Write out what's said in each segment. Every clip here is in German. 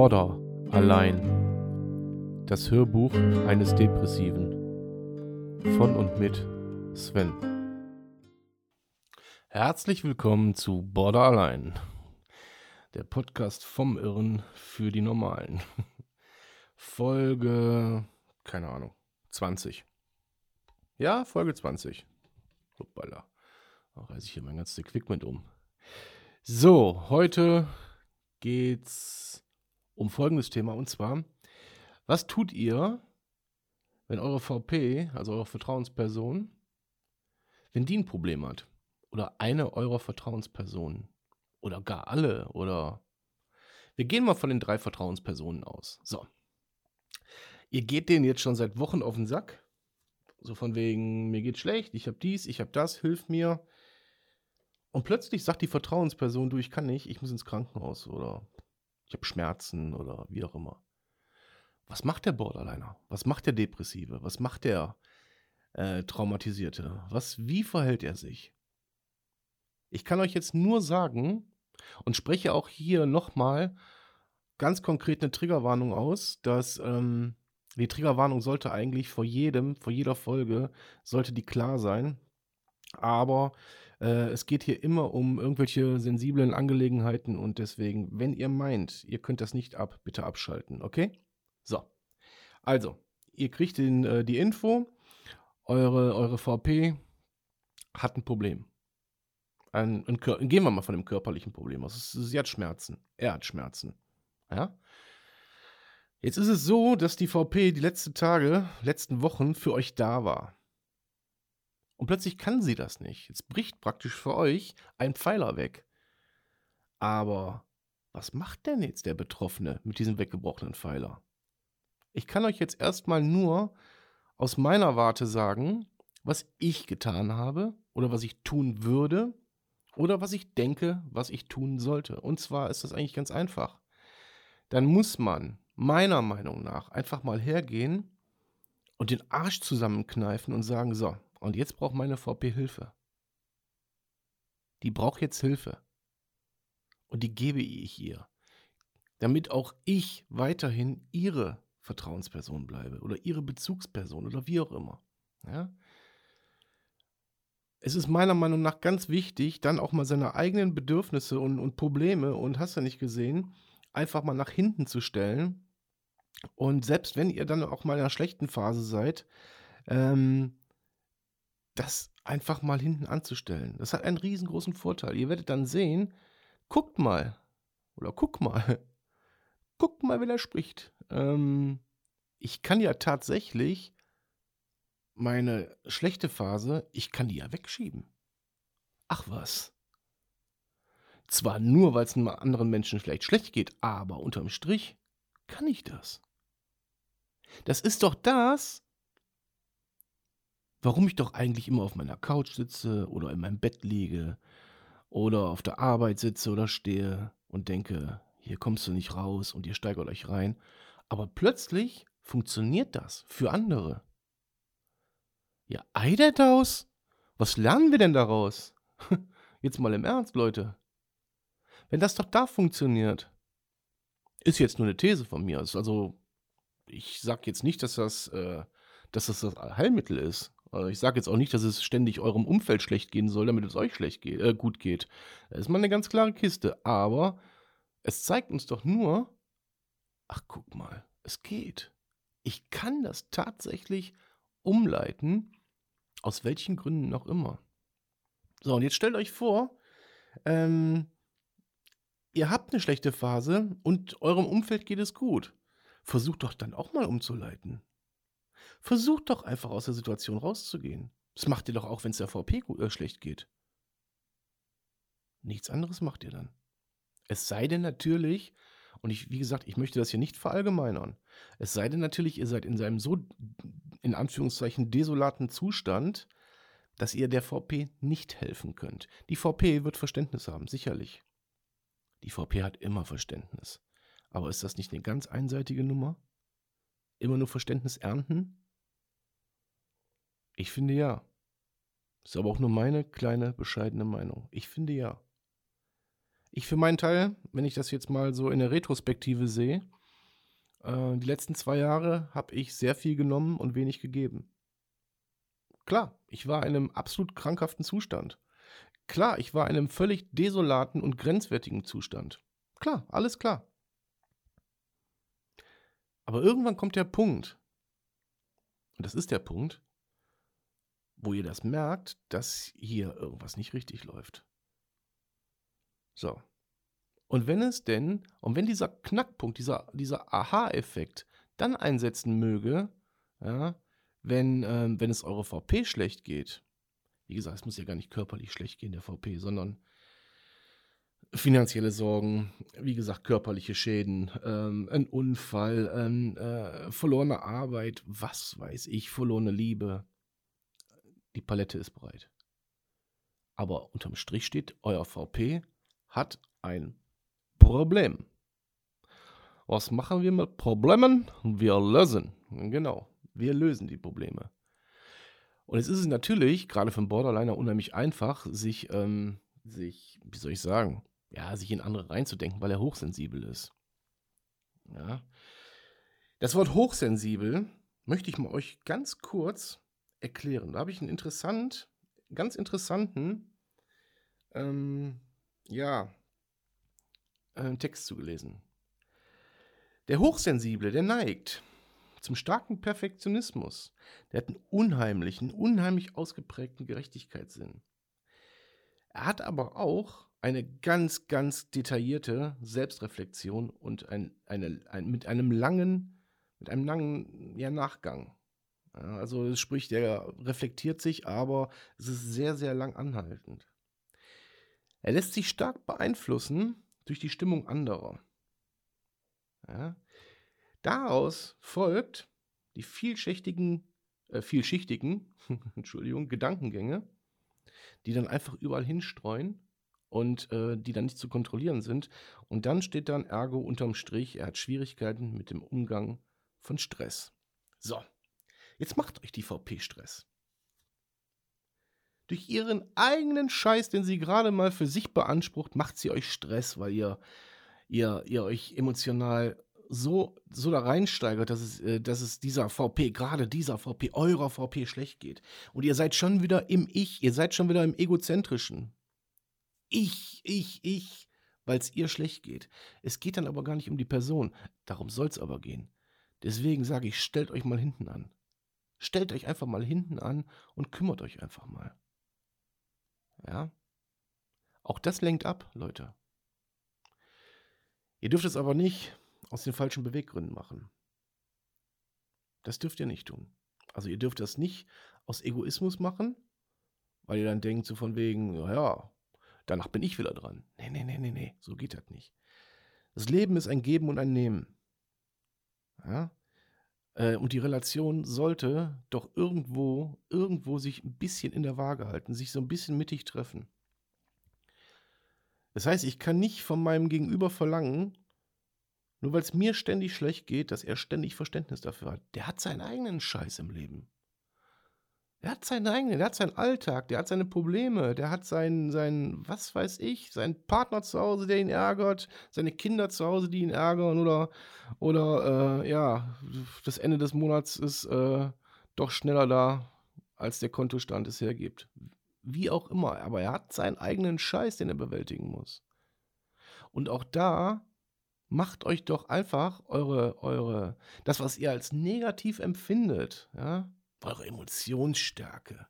Border allein. Das Hörbuch eines Depressiven. Von und mit Sven. Herzlich willkommen zu Border allein. Der Podcast vom Irren für die Normalen. Folge, keine Ahnung, 20. Ja, Folge 20. Hoppala. Da reiße ich hier mein ganzes Equipment um. So, heute geht's um folgendes Thema und zwar, was tut ihr, wenn eure VP, also eure Vertrauensperson, wenn die ein Problem hat? Oder eine eurer Vertrauenspersonen? Oder gar alle? Oder. Wir gehen mal von den drei Vertrauenspersonen aus. So. Ihr geht denen jetzt schon seit Wochen auf den Sack. So von wegen, mir geht schlecht, ich habe dies, ich habe das, hilf mir. Und plötzlich sagt die Vertrauensperson, du, ich kann nicht, ich muss ins Krankenhaus oder ich habe Schmerzen oder wie auch immer. Was macht der Borderliner? Was macht der Depressive? Was macht der äh, Traumatisierte? Was, wie verhält er sich? Ich kann euch jetzt nur sagen und spreche auch hier nochmal ganz konkret eine Triggerwarnung aus, dass ähm, die Triggerwarnung sollte eigentlich vor jedem, vor jeder Folge, sollte die klar sein. Aber äh, es geht hier immer um irgendwelche sensiblen Angelegenheiten und deswegen, wenn ihr meint, ihr könnt das nicht ab, bitte abschalten, okay? So. Also, ihr kriegt den, äh, die Info, eure, eure VP hat ein Problem. Ein, ein, gehen wir mal von dem körperlichen Problem aus. Sie hat Schmerzen. Er hat Schmerzen. Ja? Jetzt ist es so, dass die VP die letzten Tage, letzten Wochen für euch da war. Und plötzlich kann sie das nicht. Jetzt bricht praktisch für euch ein Pfeiler weg. Aber was macht denn jetzt der Betroffene mit diesem weggebrochenen Pfeiler? Ich kann euch jetzt erstmal nur aus meiner Warte sagen, was ich getan habe oder was ich tun würde oder was ich denke, was ich tun sollte. Und zwar ist das eigentlich ganz einfach. Dann muss man meiner Meinung nach einfach mal hergehen und den Arsch zusammenkneifen und sagen, so, und jetzt braucht meine VP Hilfe. Die braucht jetzt Hilfe. Und die gebe ich ihr. Damit auch ich weiterhin ihre Vertrauensperson bleibe oder ihre Bezugsperson oder wie auch immer. Ja? Es ist meiner Meinung nach ganz wichtig, dann auch mal seine eigenen Bedürfnisse und, und Probleme und hast du nicht gesehen, einfach mal nach hinten zu stellen. Und selbst wenn ihr dann auch mal in einer schlechten Phase seid, ähm, das einfach mal hinten anzustellen. Das hat einen riesengroßen Vorteil. Ihr werdet dann sehen, guckt mal, oder guck mal, guckt mal, wer da spricht. Ähm, ich kann ja tatsächlich meine schlechte Phase, ich kann die ja wegschieben. Ach was. Zwar nur, weil es einem anderen Menschen vielleicht schlecht geht, aber unterm Strich kann ich das. Das ist doch das, warum ich doch eigentlich immer auf meiner Couch sitze oder in meinem Bett liege oder auf der Arbeit sitze oder stehe und denke, hier kommst du nicht raus und ihr steigert euch rein. Aber plötzlich funktioniert das für andere. Ja, Eidertaus? Was lernen wir denn daraus? Jetzt mal im Ernst, Leute. Wenn das doch da funktioniert, ist jetzt nur eine These von mir. Also, ich sage jetzt nicht, dass das, äh, dass das das Heilmittel ist. Also ich sage jetzt auch nicht, dass es ständig eurem Umfeld schlecht gehen soll, damit es euch schlecht geht, äh, gut geht. Das ist mal eine ganz klare Kiste. Aber es zeigt uns doch nur, ach guck mal, es geht. Ich kann das tatsächlich umleiten, aus welchen Gründen noch immer. So, und jetzt stellt euch vor, ähm, ihr habt eine schlechte Phase und eurem Umfeld geht es gut. Versucht doch dann auch mal umzuleiten. Versucht doch einfach aus der Situation rauszugehen. Das macht ihr doch auch, wenn es der VP äh, schlecht geht. Nichts anderes macht ihr dann. Es sei denn natürlich, und ich, wie gesagt, ich möchte das hier nicht verallgemeinern. Es sei denn natürlich, ihr seid in seinem so, in Anführungszeichen, desolaten Zustand, dass ihr der VP nicht helfen könnt. Die VP wird Verständnis haben, sicherlich. Die VP hat immer Verständnis. Aber ist das nicht eine ganz einseitige Nummer? Immer nur Verständnis ernten? Ich finde ja. Ist aber auch nur meine kleine, bescheidene Meinung. Ich finde ja. Ich für meinen Teil, wenn ich das jetzt mal so in der Retrospektive sehe, äh, die letzten zwei Jahre habe ich sehr viel genommen und wenig gegeben. Klar, ich war in einem absolut krankhaften Zustand. Klar, ich war in einem völlig desolaten und grenzwertigen Zustand. Klar, alles klar. Aber irgendwann kommt der Punkt, und das ist der Punkt, wo ihr das merkt, dass hier irgendwas nicht richtig läuft. So. Und wenn es denn, und wenn dieser Knackpunkt, dieser, dieser Aha-Effekt dann einsetzen möge, ja, wenn, ähm, wenn es eure VP schlecht geht, wie gesagt, es muss ja gar nicht körperlich schlecht gehen, der VP, sondern finanzielle Sorgen, wie gesagt, körperliche Schäden, ähm, ein Unfall, ähm, äh, verlorene Arbeit, was weiß ich, verlorene Liebe. Die Palette ist breit. Aber unterm Strich steht, euer VP hat ein Problem. Was machen wir mit Problemen? Wir lösen. Genau, wir lösen die Probleme. Und jetzt ist es natürlich, gerade für einen Borderliner, unheimlich einfach, sich, ähm, sich, wie soll ich sagen, ja, sich in andere reinzudenken, weil er hochsensibel ist. Ja. Das Wort hochsensibel möchte ich mal euch ganz kurz erklären. Da habe ich einen interessant, ganz interessanten, ähm, ja, äh, Text zugelesen. Der Hochsensible, der neigt zum starken Perfektionismus. Der hat einen unheimlichen, unheimlich ausgeprägten Gerechtigkeitssinn. Er hat aber auch eine ganz, ganz detaillierte Selbstreflexion und ein, eine, ein, mit einem langen, mit einem langen ja, Nachgang. Ja, also sprich, der reflektiert sich, aber es ist sehr, sehr lang anhaltend. Er lässt sich stark beeinflussen durch die Stimmung anderer. Ja. Daraus folgt die vielschichtigen, äh, vielschichtigen Entschuldigung, Gedankengänge, die dann einfach überall hinstreuen und äh, die dann nicht zu kontrollieren sind. Und dann steht dann Ergo unterm Strich, er hat Schwierigkeiten mit dem Umgang von Stress. So, jetzt macht euch die VP Stress. Durch ihren eigenen Scheiß, den sie gerade mal für sich beansprucht, macht sie euch Stress, weil ihr, ihr, ihr euch emotional so, so da reinsteigert, dass es, äh, dass es dieser VP, gerade dieser VP, eurer VP schlecht geht. Und ihr seid schon wieder im Ich, ihr seid schon wieder im Egozentrischen. Ich, ich, ich, weil es ihr schlecht geht. Es geht dann aber gar nicht um die Person. Darum soll es aber gehen. Deswegen sage ich, stellt euch mal hinten an. Stellt euch einfach mal hinten an und kümmert euch einfach mal. Ja? Auch das lenkt ab, Leute. Ihr dürft es aber nicht aus den falschen Beweggründen machen. Das dürft ihr nicht tun. Also ihr dürft das nicht aus Egoismus machen, weil ihr dann denkt so von wegen, ja, danach bin ich wieder dran. Nee, nee, nee, nee, nee, so geht das nicht. Das Leben ist ein Geben und ein Nehmen. Ja? Äh, und die Relation sollte doch irgendwo, irgendwo sich ein bisschen in der Waage halten, sich so ein bisschen mittig treffen. Das heißt, ich kann nicht von meinem Gegenüber verlangen, nur weil es mir ständig schlecht geht, dass er ständig Verständnis dafür hat. Der hat seinen eigenen Scheiß im Leben. Der hat seinen eigenen, der hat seinen Alltag, der hat seine Probleme, der hat seinen, seinen, was weiß ich, seinen Partner zu Hause, der ihn ärgert, seine Kinder zu Hause, die ihn ärgern oder, oder äh, ja, das Ende des Monats ist äh, doch schneller da, als der Kontostand es hergibt. Wie auch immer, aber er hat seinen eigenen Scheiß, den er bewältigen muss. Und auch da macht euch doch einfach eure, eure, das, was ihr als negativ empfindet, ja, eure Emotionsstärke,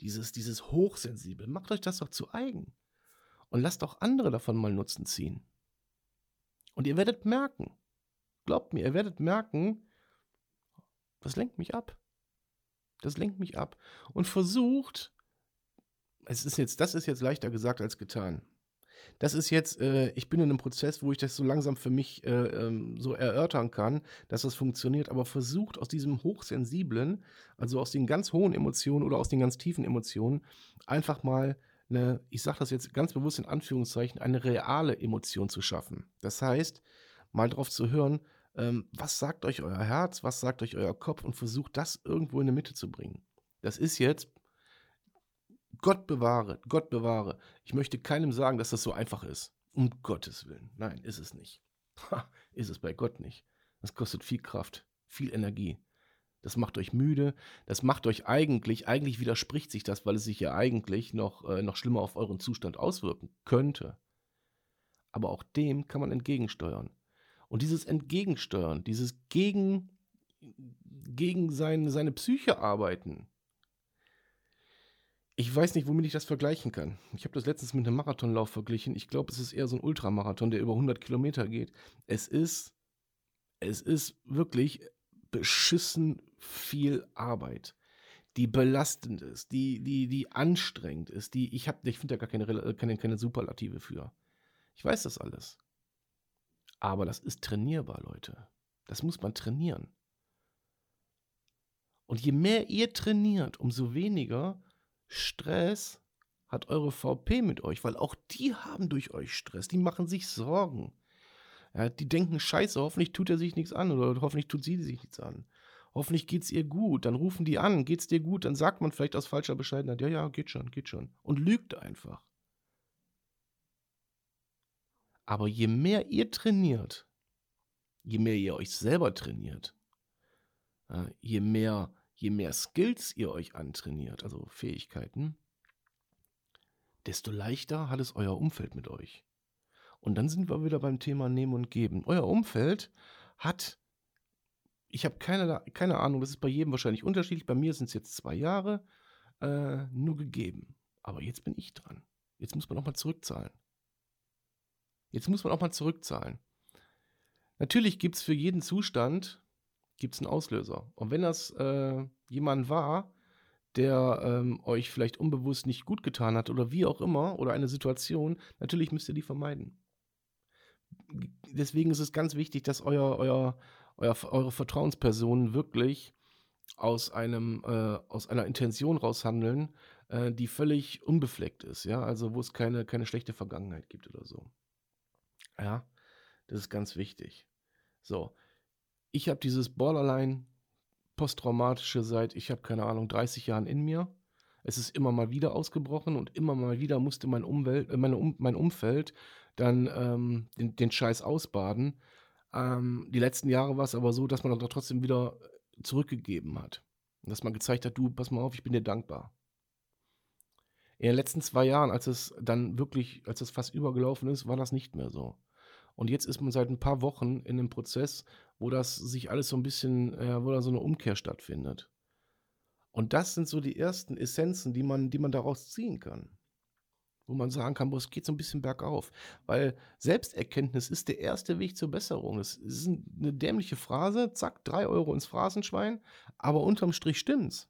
dieses, dieses Hochsensibel, macht euch das doch zu eigen. Und lasst auch andere davon mal Nutzen ziehen. Und ihr werdet merken, glaubt mir, ihr werdet merken, das lenkt mich ab. Das lenkt mich ab. Und versucht, es ist jetzt, das ist jetzt leichter gesagt als getan das ist jetzt, äh, ich bin in einem Prozess, wo ich das so langsam für mich äh, ähm, so erörtern kann, dass das funktioniert, aber versucht aus diesem hochsensiblen, also aus den ganz hohen Emotionen oder aus den ganz tiefen Emotionen, einfach mal eine, ich sage das jetzt ganz bewusst in Anführungszeichen, eine reale Emotion zu schaffen. Das heißt, mal drauf zu hören, ähm, was sagt euch euer Herz, was sagt euch euer Kopf und versucht das irgendwo in die Mitte zu bringen. Das ist jetzt Gott bewahre, Gott bewahre. Ich möchte keinem sagen, dass das so einfach ist. Um Gottes Willen. Nein, ist es nicht. Ha, ist es bei Gott nicht. Das kostet viel Kraft, viel Energie. Das macht euch müde. Das macht euch eigentlich, eigentlich widerspricht sich das, weil es sich ja eigentlich noch, äh, noch schlimmer auf euren Zustand auswirken könnte. Aber auch dem kann man entgegensteuern. Und dieses Entgegensteuern, dieses gegen, gegen sein, seine Psyche arbeiten, ich weiß nicht, womit ich das vergleichen kann. Ich habe das letztens mit einem Marathonlauf verglichen. Ich glaube, es ist eher so ein Ultramarathon, der über 100 Kilometer geht. Es ist, es ist wirklich beschissen viel Arbeit, die belastend ist, die, die, die anstrengend ist, die, ich ich finde da gar keine, keine, keine Superlative für. Ich weiß das alles. Aber das ist trainierbar, Leute. Das muss man trainieren. Und je mehr ihr trainiert, umso weniger Stress hat eure VP mit euch, weil auch die haben durch euch Stress. Die machen sich Sorgen. Ja, die denken, scheiße, hoffentlich tut er sich nichts an oder hoffentlich tut sie sich nichts an. Hoffentlich geht's ihr gut. Dann rufen die an, geht's dir gut? Dann sagt man vielleicht aus falscher Bescheidenheit, ja, ja, geht schon, geht schon. Und lügt einfach. Aber je mehr ihr trainiert, je mehr ihr euch selber trainiert, je mehr je mehr Skills ihr euch antrainiert, also Fähigkeiten, desto leichter hat es euer Umfeld mit euch. Und dann sind wir wieder beim Thema Nehmen und Geben. Euer Umfeld hat, ich habe keine, keine Ahnung, das ist bei jedem wahrscheinlich unterschiedlich. Bei mir sind es jetzt zwei Jahre, äh, nur gegeben. Aber jetzt bin ich dran. Jetzt muss man auch mal zurückzahlen. Jetzt muss man auch mal zurückzahlen. Natürlich gibt es für jeden Zustand gibt es einen Auslöser. Und wenn das äh, jemand war, der ähm, euch vielleicht unbewusst nicht gut getan hat oder wie auch immer, oder eine Situation, natürlich müsst ihr die vermeiden. Deswegen ist es ganz wichtig, dass euer, euer, euer eure Vertrauenspersonen wirklich aus einem äh, aus einer Intention raushandeln, äh, die völlig unbefleckt ist, ja, also wo es keine keine schlechte Vergangenheit gibt oder so. Ja, das ist ganz wichtig. So, ich habe dieses Borderline posttraumatische seit, ich habe keine Ahnung, 30 Jahren in mir. Es ist immer mal wieder ausgebrochen und immer mal wieder musste mein, Umwelt, äh, meine um, mein Umfeld dann ähm, den, den, Scheiß ausbaden. Ähm, die letzten Jahre war es aber so, dass man dann trotzdem wieder zurückgegeben hat. Und dass man gezeigt hat, du, pass mal auf, ich bin dir dankbar. In den letzten zwei Jahren, als es dann wirklich, als es fast übergelaufen ist, war das nicht mehr so. Und jetzt ist man seit ein paar Wochen in einem Prozess, wo das sich alles so ein bisschen, äh, wo da so eine Umkehr stattfindet. Und das sind so die ersten Essenzen, die man, die man daraus ziehen kann. Wo man sagen kann, boah, es geht so ein bisschen bergauf. Weil Selbsterkenntnis ist der erste Weg zur Besserung. Das ist eine dämliche Phrase, zack, drei Euro ins Phrasenschwein, aber unterm Strich stimmt's.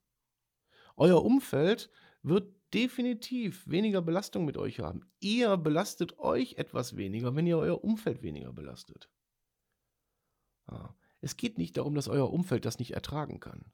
Euer Umfeld wird definitiv weniger Belastung mit euch haben. Ihr belastet euch etwas weniger, wenn ihr euer Umfeld weniger belastet. Ja. Es geht nicht darum, dass euer Umfeld das nicht ertragen kann,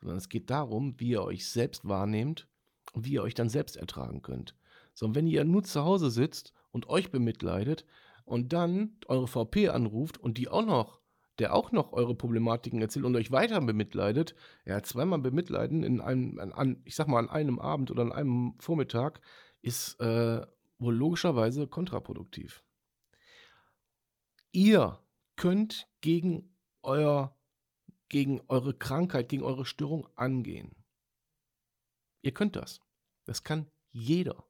sondern es geht darum, wie ihr euch selbst wahrnehmt und wie ihr euch dann selbst ertragen könnt. Sondern wenn ihr nur zu Hause sitzt und euch bemitleidet und dann eure VP anruft und die auch noch der auch noch eure Problematiken erzählt und euch weiter bemitleidet, ja, zweimal bemitleiden in einem, an, ich sag mal, an einem Abend oder an einem Vormittag ist äh, wohl logischerweise kontraproduktiv. Ihr könnt gegen euer, gegen eure Krankheit, gegen eure Störung angehen. Ihr könnt das. Das kann jeder.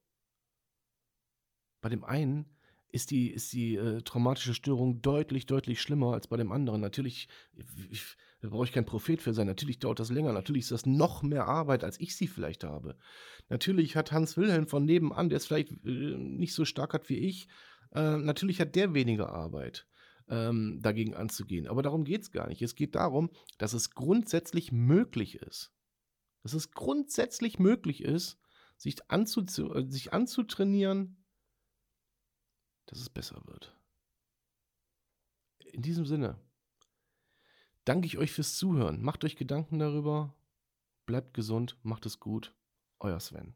Bei dem einen ist die, ist die äh, traumatische Störung deutlich, deutlich schlimmer als bei dem anderen. Natürlich, ich, da brauche ich kein Prophet für sein. Natürlich dauert das länger. Natürlich ist das noch mehr Arbeit, als ich sie vielleicht habe. Natürlich hat Hans Wilhelm von nebenan, der es vielleicht äh, nicht so stark hat wie ich, äh, natürlich hat der weniger Arbeit. Ähm, dagegen anzugehen. Aber darum geht es gar nicht. Es geht darum, dass es grundsätzlich möglich ist. Dass es grundsätzlich möglich ist, sich, anzu sich anzutrainieren, dass es besser wird. In diesem Sinne danke ich euch fürs Zuhören. Macht euch Gedanken darüber. Bleibt gesund, macht es gut. Euer Sven.